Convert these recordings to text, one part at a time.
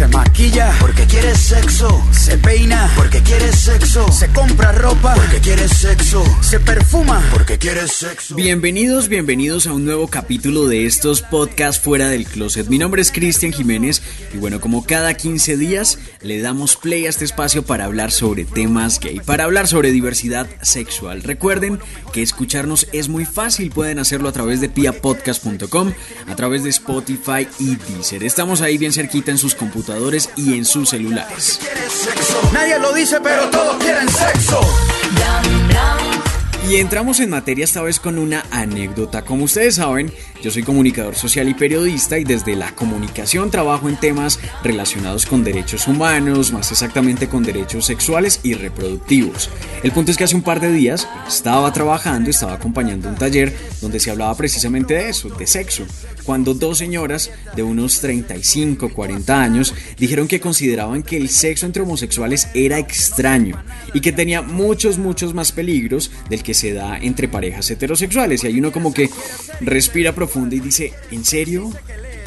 Se maquilla porque quiere sexo. Se peina porque quiere sexo. Se compra ropa porque quiere sexo. Se perfuma porque quiere sexo. Bienvenidos, bienvenidos a un nuevo capítulo de estos podcasts fuera del closet. Mi nombre es Cristian Jiménez y bueno, como cada 15 días le damos play a este espacio para hablar sobre temas gay, para hablar sobre diversidad sexual. Recuerden que escucharnos es muy fácil, pueden hacerlo a través de piapodcast.com, a través de Spotify y Deezer. Estamos ahí bien cerquita en sus computadores y en sus celulares. Nadie lo dice, pero todos quieren sexo. Y entramos en materia esta vez con una anécdota. Como ustedes saben, yo soy comunicador social y periodista y desde la comunicación trabajo en temas relacionados con derechos humanos, más exactamente con derechos sexuales y reproductivos. El punto es que hace un par de días estaba trabajando, estaba acompañando un taller donde se hablaba precisamente de eso, de sexo, cuando dos señoras de unos 35, 40 años dijeron que consideraban que el sexo entre homosexuales era extraño y que tenía muchos, muchos más peligros del que se da entre parejas heterosexuales. Y hay uno como que respira profundo y dice, ¿en serio?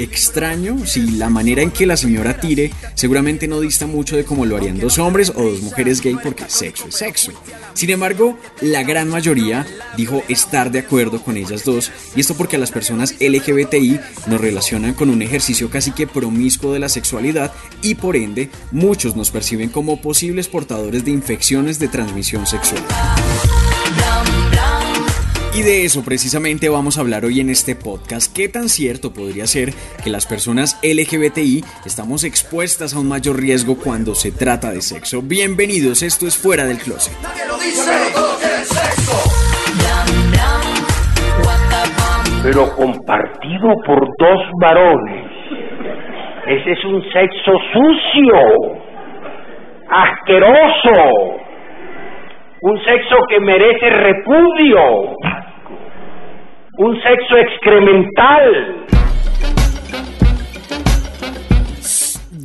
Extraño si la manera en que la señora tire seguramente no dista mucho de cómo lo harían dos hombres o dos mujeres gay porque sexo es sexo. Sin embargo, la gran mayoría dijo estar de acuerdo con ellas dos y esto porque las personas LGBTI nos relacionan con un ejercicio casi que promiscuo de la sexualidad y por ende muchos nos perciben como posibles portadores de infecciones de transmisión sexual. Y de eso precisamente vamos a hablar hoy en este podcast. ¿Qué tan cierto podría ser que las personas LGBTI estamos expuestas a un mayor riesgo cuando se trata de sexo? Bienvenidos, esto es Fuera del Closet. Nadie lo dice, pero todos quieren sexo. pero compartido por dos varones. Ese es un sexo sucio, asqueroso, un sexo que merece repudio, un sexo excremental.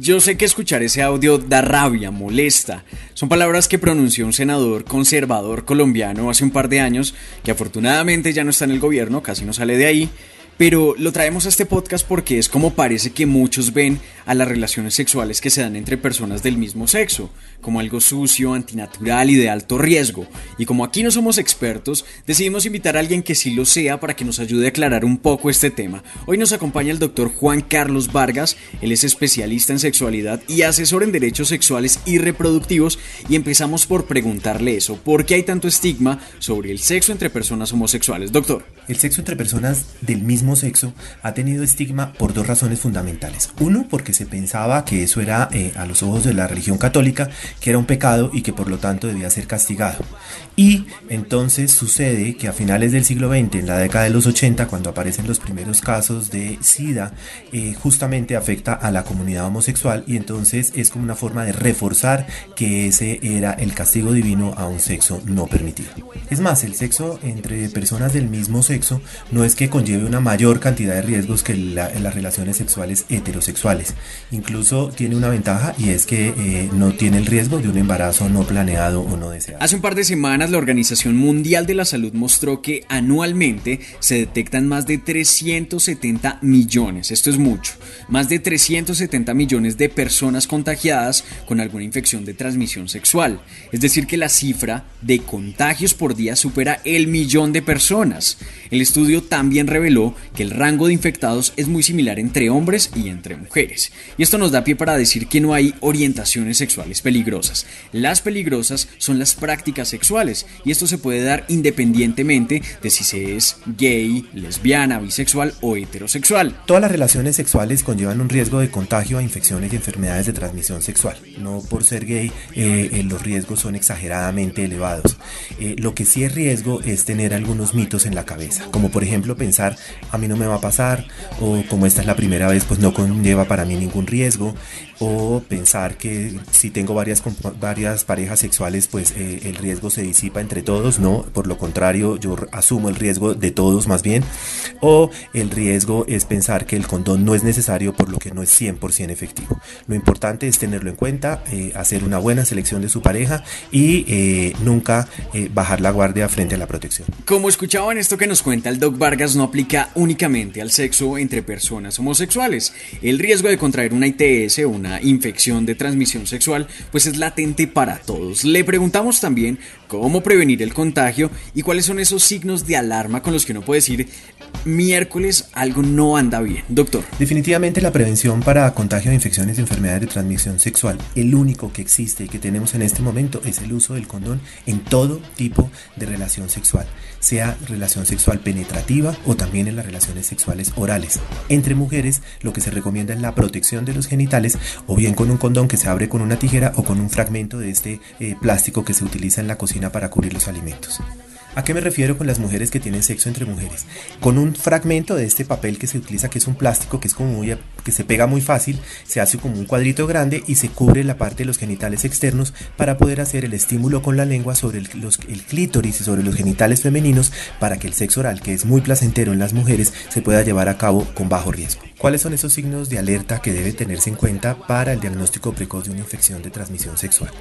Yo sé que escuchar ese audio da rabia, molesta. Son palabras que pronunció un senador conservador colombiano hace un par de años, que afortunadamente ya no está en el gobierno, casi no sale de ahí, pero lo traemos a este podcast porque es como parece que muchos ven a las relaciones sexuales que se dan entre personas del mismo sexo, como algo sucio, antinatural y de alto riesgo. Y como aquí no somos expertos, decidimos invitar a alguien que sí lo sea para que nos ayude a aclarar un poco este tema. Hoy nos acompaña el doctor Juan Carlos Vargas, él es especialista en sexualidad y asesor en derechos sexuales y reproductivos y empezamos por preguntarle eso, ¿por qué hay tanto estigma sobre el sexo entre personas homosexuales? Doctor. El sexo entre personas del mismo sexo ha tenido estigma por dos razones fundamentales. Uno, porque se pensaba que eso era, eh, a los ojos de la religión católica, que era un pecado y que por lo tanto debía ser castigado. Y entonces sucede que a finales del siglo XX, en la década de los 80, cuando aparecen los primeros casos de SIDA, eh, justamente afecta a la comunidad homosexual y entonces es como una forma de reforzar que ese era el castigo divino a un sexo no permitido. Es más, el sexo entre personas del mismo sexo no es que conlleve una mayor cantidad de riesgos que la- las relaciones sexuales heterosexuales. Incluso tiene una ventaja y es que eh, no tiene el riesgo de un embarazo no planeado o no deseado. Hace un par de semanas la Organización Mundial de la Salud mostró que anualmente se detectan más de 370 millones, esto es mucho, más de 370 millones de personas contagiadas con alguna infección de transmisión sexual. Es decir, que la cifra de contagios por día supera el millón de personas. El estudio también reveló que el rango de infectados es muy similar entre hombres y entre mujeres. Y esto nos da pie para decir que no hay orientaciones sexuales peligrosas. Las peligrosas son las prácticas sexuales y esto se puede dar independientemente de si se es gay, lesbiana, bisexual o heterosexual. Todas las relaciones sexuales conllevan un riesgo de contagio a infecciones y enfermedades de transmisión sexual. No por ser gay eh, eh, los riesgos son exageradamente elevados. Eh, lo que sí es riesgo es tener algunos mitos en la cabeza, como por ejemplo pensar a mí no me va a pasar, o como esta es la primera vez, pues no conlleva para mí ningún riesgo, o pensar que si tengo varias, varias parejas sexuales, pues eh, el riesgo se disipa entre todos, no, por lo contrario, yo asumo el riesgo de todos más bien, o el riesgo es pensar que el condón no es necesario por lo que no es 100% efectivo. Lo importante es tenerlo en cuenta, eh, hacer una buena selección de su pareja y eh, nunca bajar la guardia frente a la protección. Como escuchaban esto que nos cuenta el Doc Vargas no aplica únicamente al sexo entre personas homosexuales. El riesgo de contraer una ITS una infección de transmisión sexual, pues es latente para todos. Le preguntamos también cómo prevenir el contagio y cuáles son esos signos de alarma con los que uno puede decir miércoles algo no anda bien. Doctor. Definitivamente la prevención para contagio de infecciones y enfermedades de transmisión sexual, el único que existe y que tenemos en este momento es el uso del condón en todo tipo de relación sexual, sea relación sexual penetrativa o también en las relaciones sexuales orales. Entre mujeres lo que se recomienda es la protección de los genitales o bien con un condón que se abre con una tijera o con un fragmento de este eh, plástico que se utiliza en la cocina para cubrir los alimentos. ¿A qué me refiero con las mujeres que tienen sexo entre mujeres? Con un fragmento de este papel que se utiliza, que es un plástico que es muy, que se pega muy fácil, se hace como un cuadrito grande y se cubre la parte de los genitales externos para poder hacer el estímulo con la lengua sobre el, el clítoris y sobre los genitales femeninos para que el sexo oral, que es muy placentero en las mujeres, se pueda llevar a cabo con bajo riesgo. ¿Cuáles son esos signos de alerta que debe tenerse en cuenta para el diagnóstico precoz de una infección de transmisión sexual?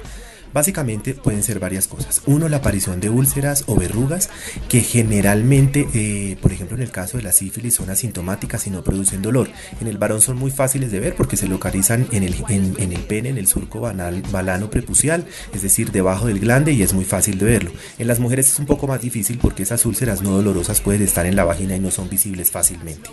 Básicamente pueden ser varias cosas. Uno, la aparición de úlceras o verrugas que generalmente, eh, por ejemplo en el caso de la sífilis, son asintomáticas y no producen dolor. En el varón son muy fáciles de ver porque se localizan en el, en, el pene, en el surco balano prepucial, es decir, debajo del glande y es muy fácil de verlo. En las mujeres es un poco más difícil porque esas úlceras no dolorosas pueden estar en la vagina y no son visibles fácilmente.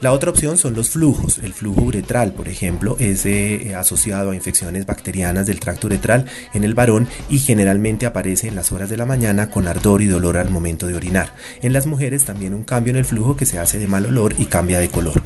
La otra opción son los flujos. El flujo uretral, por ejemplo, es eh, asociado a infecciones bacterianas del tracto uretral en el varón y generalmente aparece en las horas de la mañana con ardor y dolor al momento de orinar. En las mujeres también un cambio en el flujo que se hace de mal olor y cambia de color.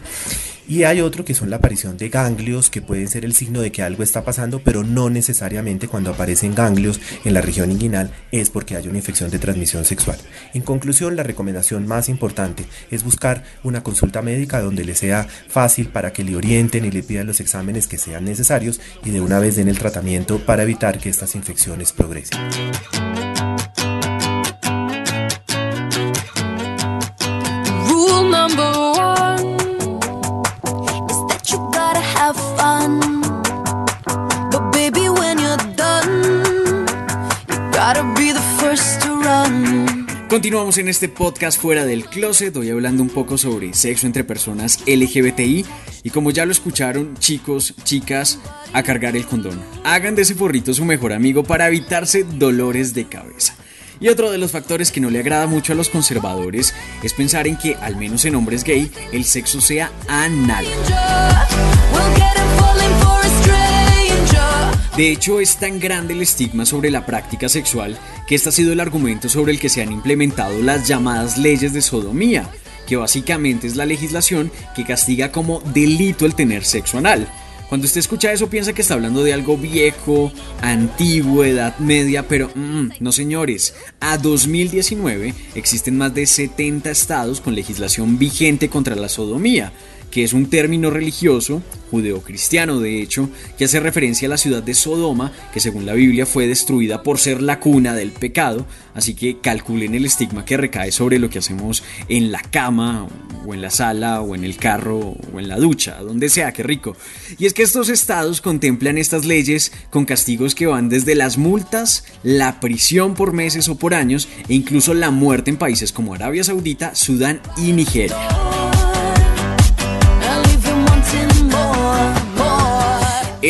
Y hay otro que son la aparición de ganglios, que pueden ser el signo de que algo está pasando, pero no necesariamente cuando aparecen ganglios en la región inguinal es porque hay una infección de transmisión sexual. En conclusión, la recomendación más importante es buscar una consulta médica donde le sea fácil para que le orienten y le pidan los exámenes que sean necesarios y de una vez den el tratamiento para evitar que estas infecciones progresen. Continuamos en este podcast fuera del closet, hoy hablando un poco sobre sexo entre personas LGBTI y como ya lo escucharon, chicos, chicas, a cargar el condón. Hagan de ese forrito su mejor amigo para evitarse dolores de cabeza. Y otro de los factores que no le agrada mucho a los conservadores es pensar en que, al menos en hombres gay, el sexo sea anal. De hecho, es tan grande el estigma sobre la práctica sexual que este ha sido el argumento sobre el que se han implementado las llamadas leyes de sodomía, que básicamente es la legislación que castiga como delito el tener sexo anal. Cuando usted escucha eso piensa que está hablando de algo viejo, antiguo, edad media, pero mm, no señores, a 2019 existen más de 70 estados con legislación vigente contra la sodomía, que es un término religioso, judeocristiano de hecho, que hace referencia a la ciudad de Sodoma, que según la Biblia fue destruida por ser la cuna del pecado, así que calculen el estigma que recae sobre lo que hacemos en la cama, o en la sala, o en el carro, o en la ducha, donde sea, que rico. Y es que estos estados contemplan estas leyes con castigos que van desde las multas, la prisión por meses o por años, e incluso la muerte en países como Arabia Saudita, Sudán y Nigeria.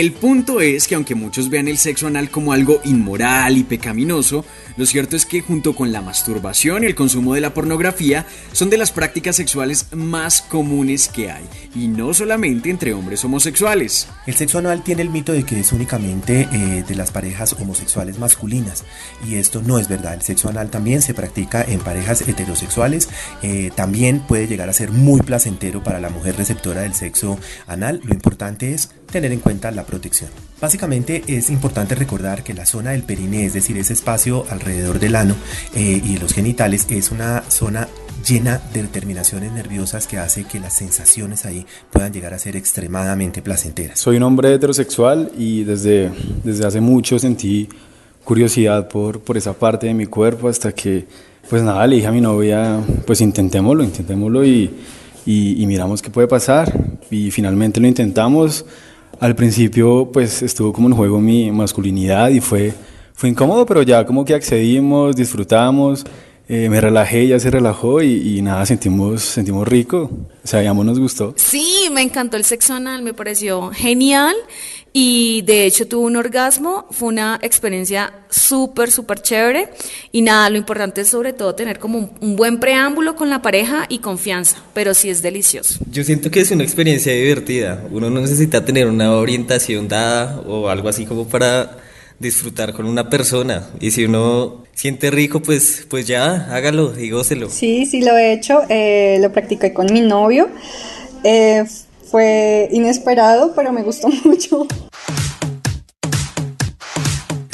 El punto es que aunque muchos vean el sexo anal como algo inmoral y pecaminoso, lo cierto es que junto con la masturbación y el consumo de la pornografía son de las prácticas sexuales más comunes que hay, y no solamente entre hombres homosexuales. El sexo anal tiene el mito de que es únicamente eh, de las parejas homosexuales masculinas, y esto no es verdad. El sexo anal también se practica en parejas heterosexuales, eh, también puede llegar a ser muy placentero para la mujer receptora del sexo anal. Lo importante es tener en cuenta la protección. Básicamente es importante recordar que la zona del periné, es decir, ese espacio alrededor del ano eh, y los genitales, es una zona llena de terminaciones nerviosas que hace que las sensaciones ahí puedan llegar a ser extremadamente placenteras. Soy un hombre heterosexual y desde, desde hace mucho sentí curiosidad por, por esa parte de mi cuerpo hasta que, pues nada, le dije a mi novia, pues intentémoslo, intentémoslo y, y, y miramos qué puede pasar. Y finalmente lo intentamos. Al principio, pues estuvo como en juego mi masculinidad y fue, fue incómodo, pero ya como que accedimos, disfrutamos. Eh, me relajé, ya se relajó y, y, nada, sentimos, sentimos rico. O sea, ya nos gustó. Sí, me encantó el sexo anal, me pareció genial y de hecho tuve un orgasmo, fue una experiencia súper, súper chévere y nada, lo importante es sobre todo tener como un, un, buen preámbulo con la pareja y confianza, pero sí es delicioso. Yo siento que es una experiencia divertida, uno no necesita tener una orientación dada o algo así como para disfrutar con una persona y si uno siente rico pues pues ya hágalo y gócelo. Sí, sí lo he hecho, eh, lo practiqué con mi novio. Eh, fue inesperado, pero me gustó mucho.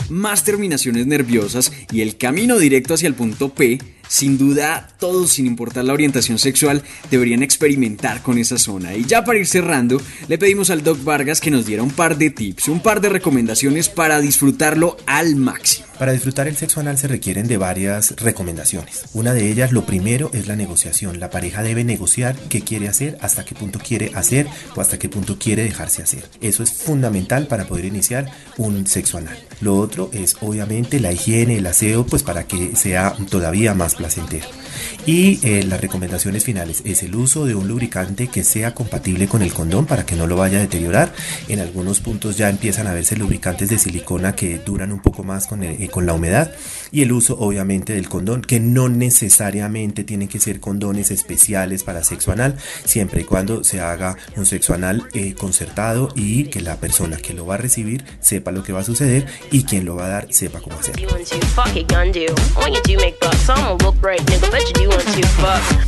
Más terminaciones nerviosas y el camino directo hacia el punto P sin duda, todos, sin importar la orientación sexual, deberían experimentar con esa zona. Y ya para ir cerrando, le pedimos al Doc Vargas que nos diera un par de tips, un par de recomendaciones para disfrutarlo al máximo. Para disfrutar el sexo anal se requieren de varias recomendaciones. Una de ellas, lo primero, es la negociación. La pareja debe negociar qué quiere hacer, hasta qué punto quiere hacer o hasta qué punto quiere dejarse hacer. Eso es fundamental para poder iniciar un sexo anal. Lo otro es, obviamente, la higiene, el aseo, pues para que sea todavía más placentero. Y eh, las recomendaciones finales es el uso de un lubricante que sea compatible con el condón para que no lo vaya a deteriorar. En algunos puntos ya empiezan a verse lubricantes de silicona que duran un poco más con, el, eh, con la humedad. Y el uso obviamente del condón, que no necesariamente tienen que ser condones especiales para sexo anal, siempre y cuando se haga un sexo anal eh, concertado y que la persona que lo va a recibir sepa lo que va a suceder y quien lo va a dar sepa cómo hacerlo. I'ma look right, nigga. Bet you do want to fuck.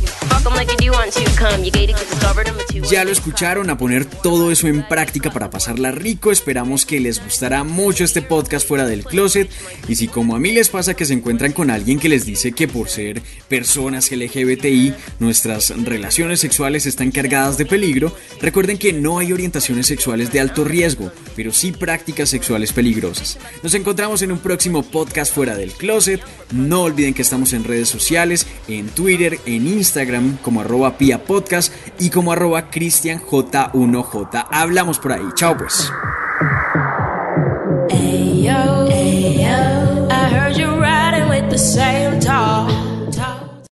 Ya lo escucharon, a poner todo eso en práctica para pasarla rico. Esperamos que les gustará mucho este podcast fuera del closet. Y si como a mí les pasa que se encuentran con alguien que les dice que por ser personas LGBTI nuestras relaciones sexuales están cargadas de peligro, recuerden que no hay orientaciones sexuales de alto riesgo, pero sí prácticas sexuales peligrosas. Nos encontramos en un próximo podcast fuera del closet. No olviden que estamos en redes sociales, en Twitter, en Instagram como arroba Pia Podcast y como arroba CristianJ1J. Hablamos por ahí. Chao pues.